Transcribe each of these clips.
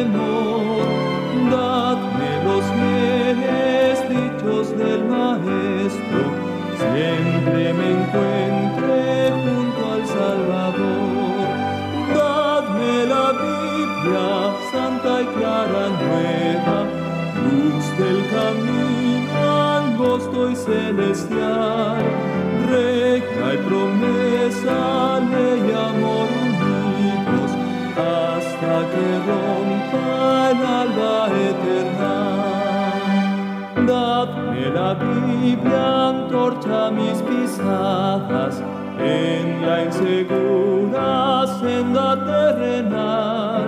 temor, dadme los bienes dichos del Maestro, siempre me encuentre junto al Salvador. Dadme la Biblia, santa y clara nueva, luz del camino angosto y celestial. Biblia, antorcha mis pisadas, en la insegura senda terrenal,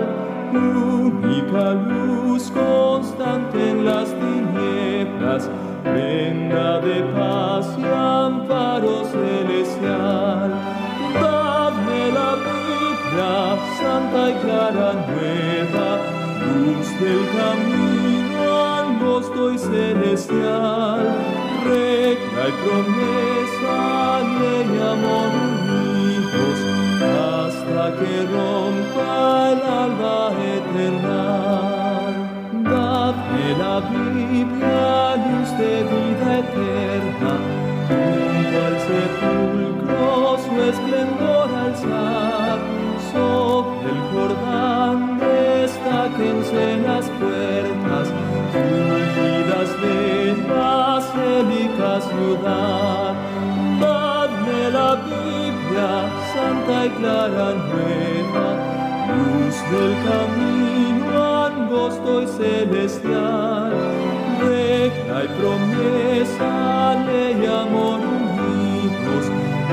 única luz constante en las tinieblas, prenda de paz y amparo celestial. Dadme la Biblia, santa y clara nueva, luz del camino angosto y celestial, regla y promesa, ley amor unidos, hasta que rompa el alba eterna. La Biblia, luz de vida eterna, junto al sepulcro su esplendor alzar, ciudad. La Biblia, santa y clara nueva, luz del camino angosto y celestial, regla y promesa, ley amor unidos,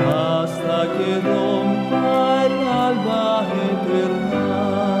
hasta que rompa el alba eterna.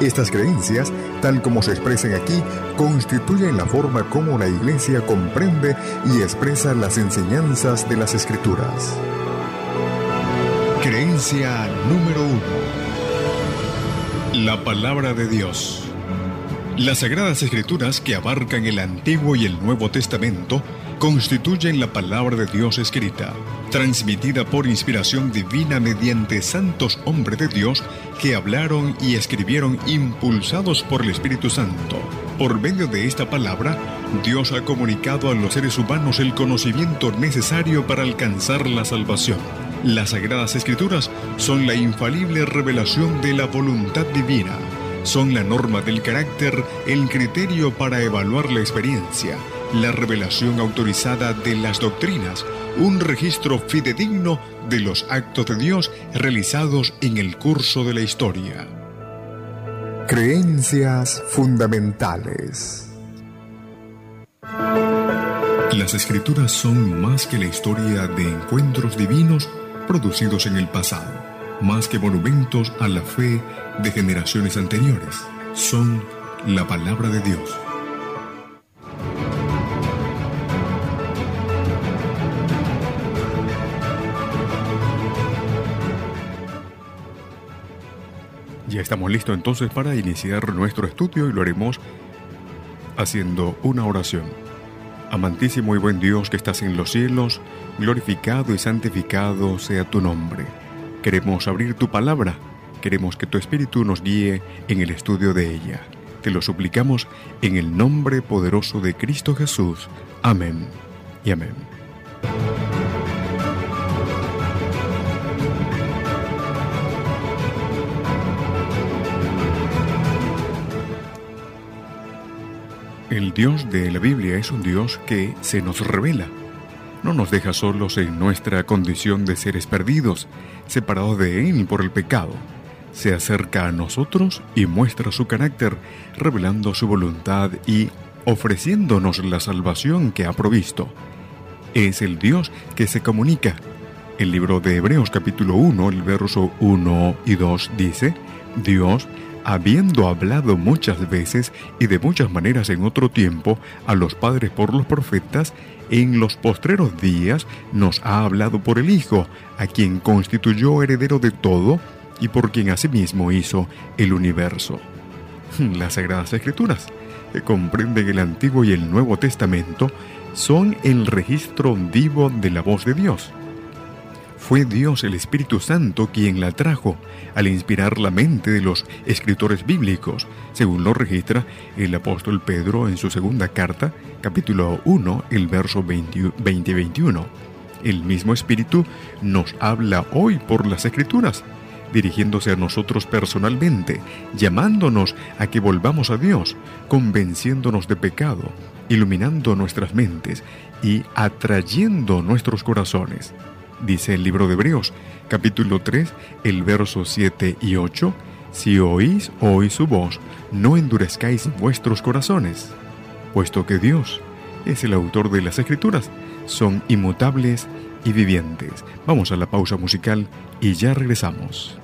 Estas creencias, tal como se expresan aquí, constituyen la forma como la Iglesia comprende y expresa las enseñanzas de las Escrituras. Creencia número uno. La palabra de Dios. Las Sagradas Escrituras, que abarcan el Antiguo y el Nuevo Testamento, constituyen la palabra de Dios escrita, transmitida por inspiración divina mediante santos hombres de Dios que hablaron y escribieron impulsados por el Espíritu Santo. Por medio de esta palabra, Dios ha comunicado a los seres humanos el conocimiento necesario para alcanzar la salvación. Las Sagradas Escrituras son la infalible revelación de la voluntad divina. Son la norma del carácter, el criterio para evaluar la experiencia, la revelación autorizada de las doctrinas, un registro fidedigno de los actos de Dios realizados en el curso de la historia. Creencias fundamentales. Las escrituras son más que la historia de encuentros divinos producidos en el pasado, más que monumentos a la fe de generaciones anteriores. Son la palabra de Dios Estamos listos entonces para iniciar nuestro estudio y lo haremos haciendo una oración. Amantísimo y buen Dios que estás en los cielos, glorificado y santificado sea tu nombre. Queremos abrir tu palabra, queremos que tu Espíritu nos guíe en el estudio de ella. Te lo suplicamos en el nombre poderoso de Cristo Jesús. Amén y amén. El Dios de la Biblia es un Dios que se nos revela. No nos deja solos en nuestra condición de seres perdidos, separados de Él por el pecado. Se acerca a nosotros y muestra su carácter, revelando su voluntad y ofreciéndonos la salvación que ha provisto. Es el Dios que se comunica. El libro de Hebreos capítulo 1, el verso 1 y 2 dice, Dios habiendo hablado muchas veces y de muchas maneras en otro tiempo a los padres por los profetas, en los postreros días nos ha hablado por el Hijo, a quien constituyó heredero de todo y por quien asimismo hizo el universo. Las Sagradas Escrituras, que comprenden el Antiguo y el Nuevo Testamento, son el registro vivo de la voz de Dios fue Dios el Espíritu Santo quien la trajo al inspirar la mente de los escritores bíblicos, según lo registra el apóstol Pedro en su segunda carta, capítulo 1, el verso 20-21. El mismo Espíritu nos habla hoy por las escrituras, dirigiéndose a nosotros personalmente, llamándonos a que volvamos a Dios, convenciéndonos de pecado, iluminando nuestras mentes y atrayendo nuestros corazones dice el libro de Hebreos, capítulo 3, el verso 7 y 8, si oís hoy su voz, no endurezcáis vuestros corazones, puesto que Dios es el autor de las escrituras, son inmutables y vivientes. Vamos a la pausa musical y ya regresamos.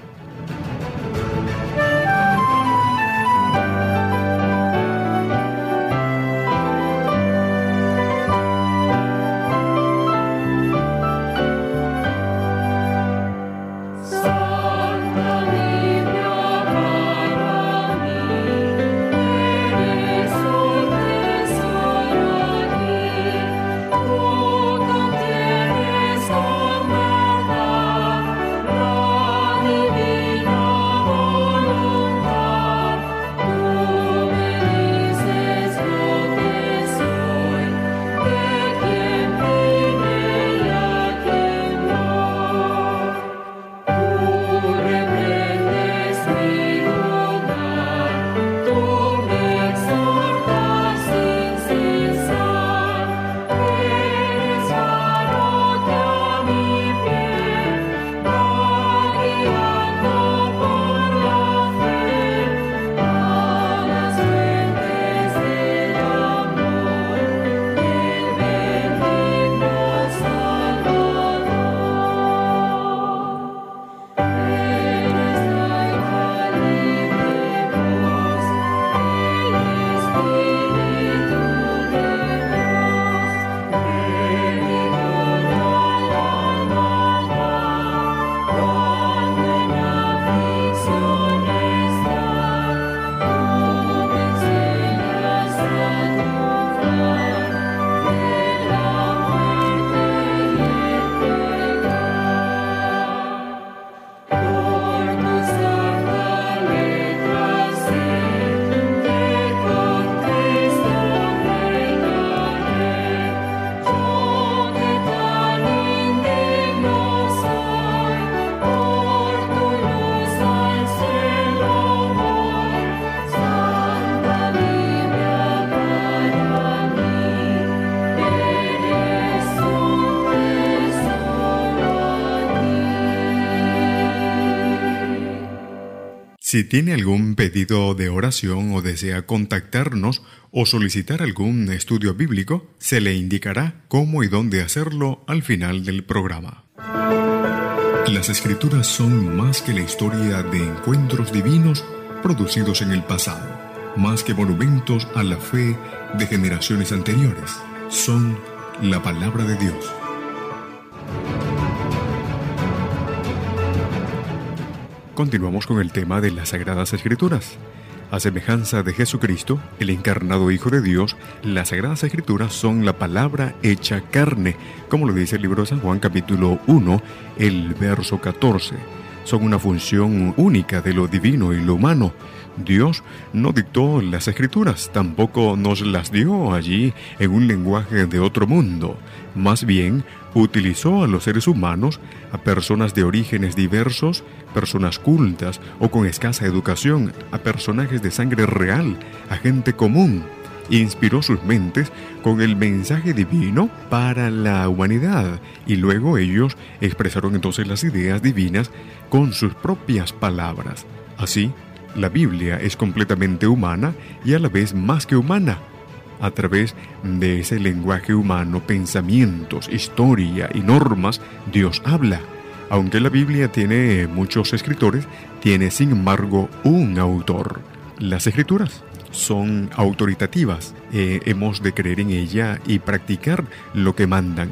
Si tiene algún pedido de oración o desea contactarnos o solicitar algún estudio bíblico, se le indicará cómo y dónde hacerlo al final del programa. Las escrituras son más que la historia de encuentros divinos producidos en el pasado, más que monumentos a la fe de generaciones anteriores, son la palabra de Dios. Continuamos con el tema de las Sagradas Escrituras. A semejanza de Jesucristo, el encarnado Hijo de Dios, las Sagradas Escrituras son la palabra hecha carne, como lo dice el libro de San Juan capítulo 1, el verso 14. Son una función única de lo divino y lo humano. Dios no dictó las escrituras, tampoco nos las dio allí en un lenguaje de otro mundo. Más bien, utilizó a los seres humanos, a personas de orígenes diversos, personas cultas o con escasa educación, a personajes de sangre real, a gente común. Inspiró sus mentes con el mensaje divino para la humanidad y luego ellos expresaron entonces las ideas divinas con sus propias palabras. Así, la Biblia es completamente humana y a la vez más que humana a través de ese lenguaje humano, pensamientos, historia y normas, Dios habla. Aunque la Biblia tiene muchos escritores, tiene sin embargo un autor. Las escrituras son autoritativas, eh, hemos de creer en ella y practicar lo que mandan.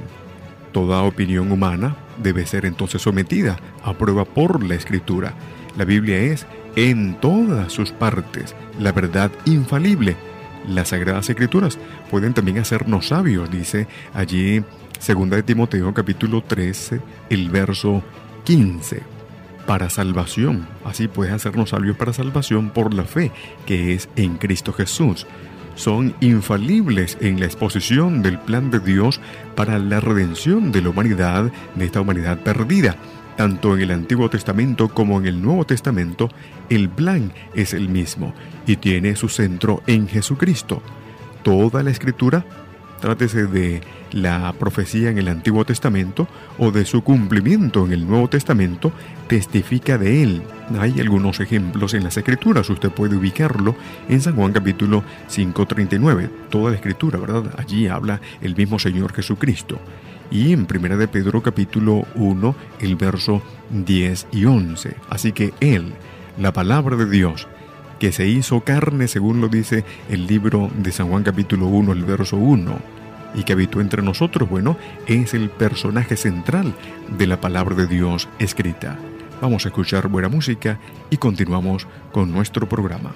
Toda opinión humana debe ser entonces sometida a prueba por la escritura. La Biblia es, en todas sus partes, la verdad infalible las Sagradas Escrituras pueden también hacernos sabios, dice allí 2 de Timoteo capítulo 13, el verso 15. Para salvación, así puede hacernos sabios para salvación por la fe que es en Cristo Jesús. Son infalibles en la exposición del plan de Dios para la redención de la humanidad, de esta humanidad perdida. Tanto en el Antiguo Testamento como en el Nuevo Testamento, el plan es el mismo y tiene su centro en Jesucristo. Toda la escritura, trátese de la profecía en el Antiguo Testamento o de su cumplimiento en el Nuevo Testamento, testifica de él. Hay algunos ejemplos en las escrituras, usted puede ubicarlo en San Juan capítulo 5.39. Toda la escritura, ¿verdad? Allí habla el mismo Señor Jesucristo y en Primera de Pedro capítulo 1 el verso 10 y 11. Así que Él, la palabra de Dios, que se hizo carne según lo dice el libro de San Juan capítulo 1 el verso 1 y que habitó entre nosotros, bueno, es el personaje central de la palabra de Dios escrita. Vamos a escuchar buena música y continuamos con nuestro programa.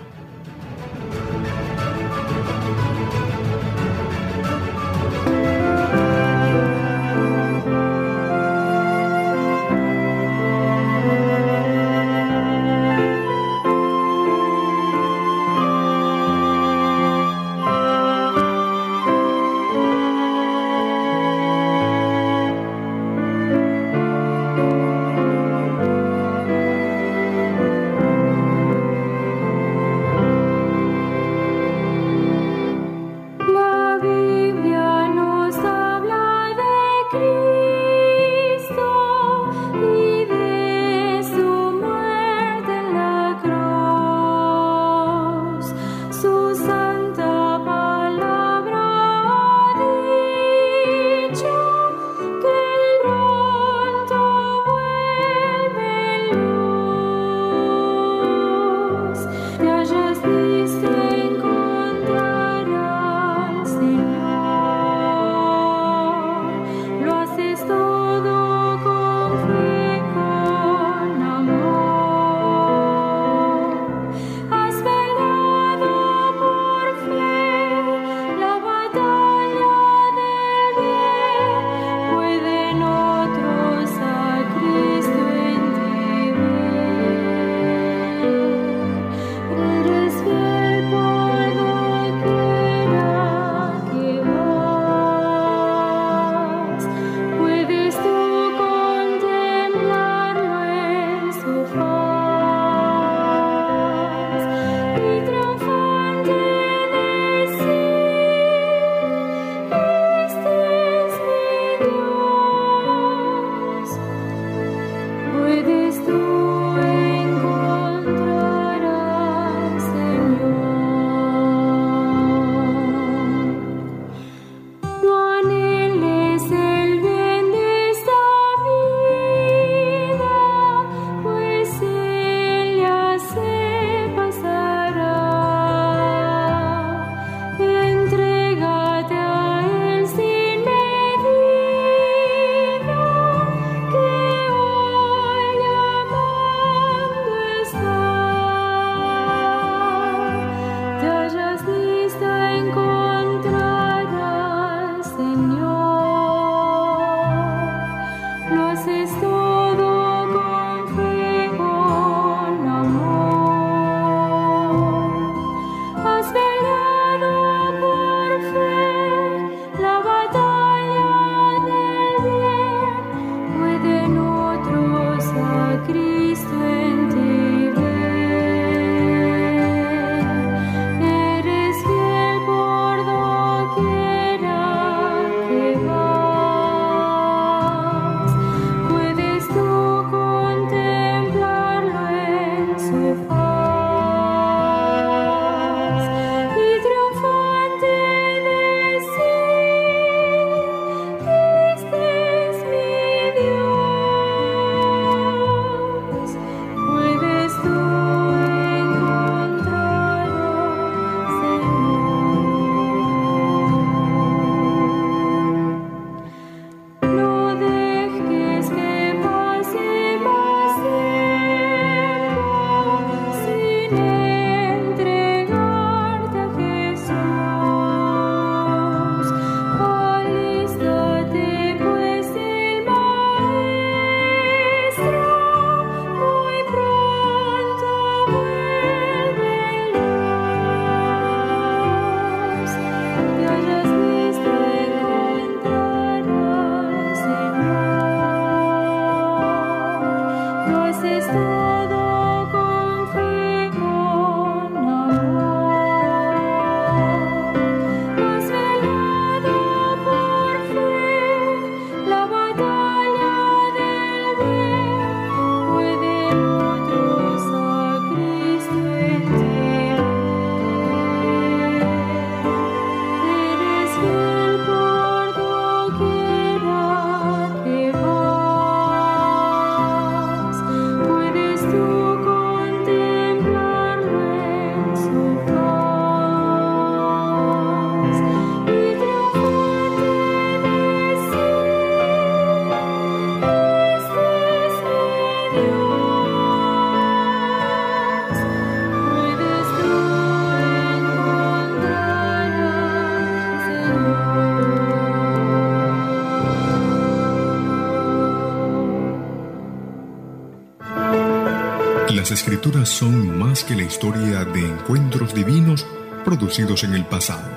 Escrituras son más que la historia de encuentros divinos producidos en el pasado,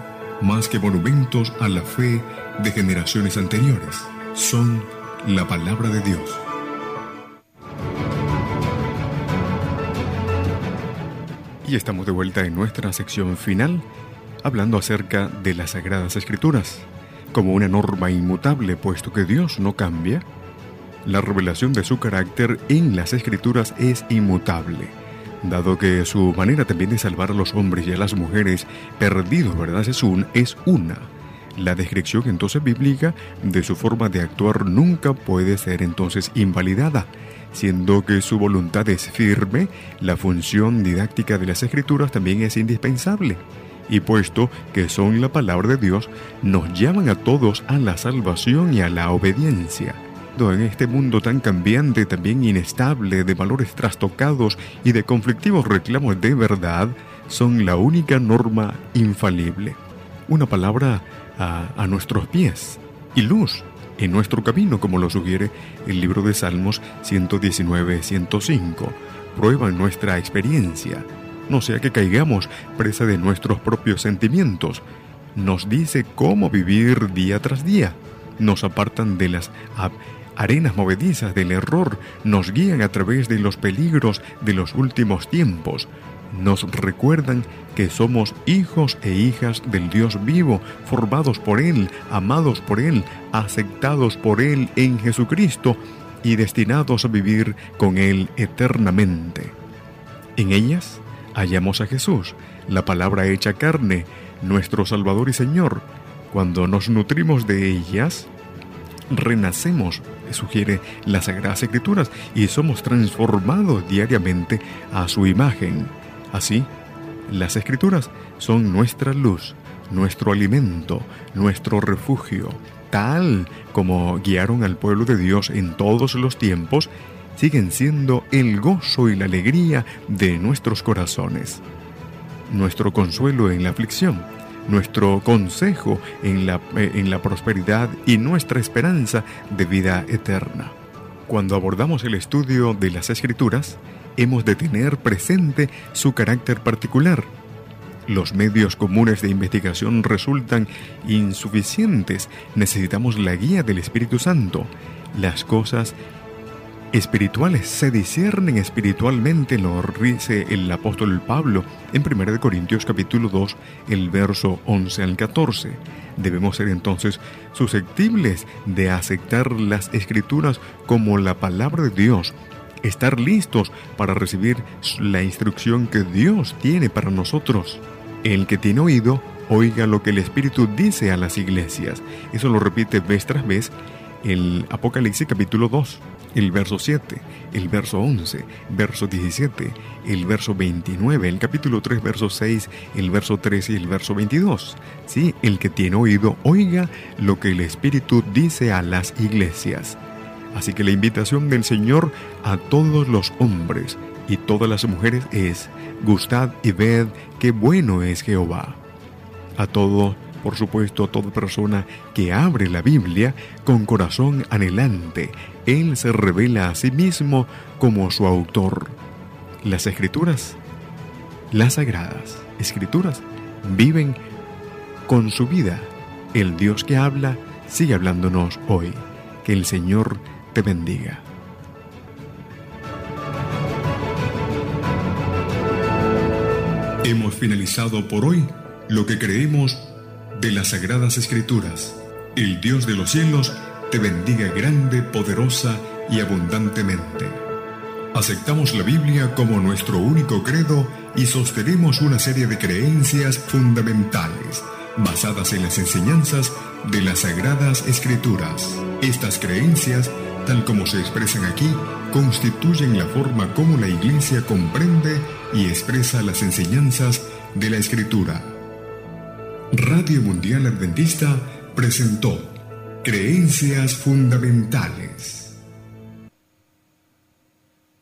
más que monumentos a la fe de generaciones anteriores, son la palabra de Dios. Y estamos de vuelta en nuestra sección final, hablando acerca de las Sagradas Escrituras, como una norma inmutable, puesto que Dios no cambia. La revelación de su carácter en las Escrituras es inmutable, dado que su manera también de salvar a los hombres y a las mujeres perdidos, ¿verdad? Es, un, es una. La descripción entonces bíblica de su forma de actuar nunca puede ser entonces invalidada siendo que su voluntad es firme, la función didáctica de las escrituras también es indispensable. Y puesto que son la palabra de Dios, nos llaman a todos a la salvación y a la obediencia. En este mundo tan cambiante, también inestable, de valores trastocados y de conflictivos reclamos de verdad, son la única norma infalible. Una palabra a, a nuestros pies y luz en nuestro camino, como lo sugiere el libro de Salmos 119-105. Prueba nuestra experiencia, no sea que caigamos presa de nuestros propios sentimientos. Nos dice cómo vivir día tras día. Nos apartan de las arenas movedizas del error, nos guían a través de los peligros de los últimos tiempos, nos recuerdan que somos hijos e hijas del Dios vivo, formados por Él, amados por Él, aceptados por Él en Jesucristo y destinados a vivir con Él eternamente. En ellas hallamos a Jesús, la palabra hecha carne, nuestro Salvador y Señor. Cuando nos nutrimos de ellas, renacemos, sugiere las Sagradas Escrituras, y somos transformados diariamente a su imagen. Así, las escrituras son nuestra luz, nuestro alimento, nuestro refugio. Tal como guiaron al pueblo de Dios en todos los tiempos, siguen siendo el gozo y la alegría de nuestros corazones. Nuestro consuelo en la aflicción, nuestro consejo en la, en la prosperidad y nuestra esperanza de vida eterna. Cuando abordamos el estudio de las escrituras, hemos de tener presente su carácter particular. Los medios comunes de investigación resultan insuficientes. Necesitamos la guía del Espíritu Santo. Las cosas espirituales se disciernen espiritualmente, lo dice el apóstol Pablo en 1 Corintios capítulo 2, el verso 11 al 14. Debemos ser entonces susceptibles de aceptar las escrituras como la palabra de Dios estar listos para recibir la instrucción que Dios tiene para nosotros. El que tiene oído, oiga lo que el Espíritu dice a las iglesias. Eso lo repite vez tras vez el Apocalipsis capítulo 2, el verso 7, el verso 11, verso 17, el verso 29, el capítulo 3, verso 6, el verso 13 y el verso 22. Sí, el que tiene oído, oiga lo que el Espíritu dice a las iglesias. Así que la invitación del Señor a todos los hombres y todas las mujeres es, gustad y ved qué bueno es Jehová. A todo, por supuesto, a toda persona que abre la Biblia con corazón anhelante, Él se revela a sí mismo como su autor. Las escrituras, las sagradas escrituras, viven con su vida. El Dios que habla sigue hablándonos hoy. Que el Señor te bendiga. Hemos finalizado por hoy lo que creemos de las Sagradas Escrituras. El Dios de los cielos te bendiga grande, poderosa y abundantemente. Aceptamos la Biblia como nuestro único credo y sostenemos una serie de creencias fundamentales basadas en las enseñanzas de las Sagradas Escrituras. Estas creencias tal como se expresan aquí, constituyen la forma como la Iglesia comprende y expresa las enseñanzas de la Escritura. Radio Mundial Adventista presentó Creencias Fundamentales.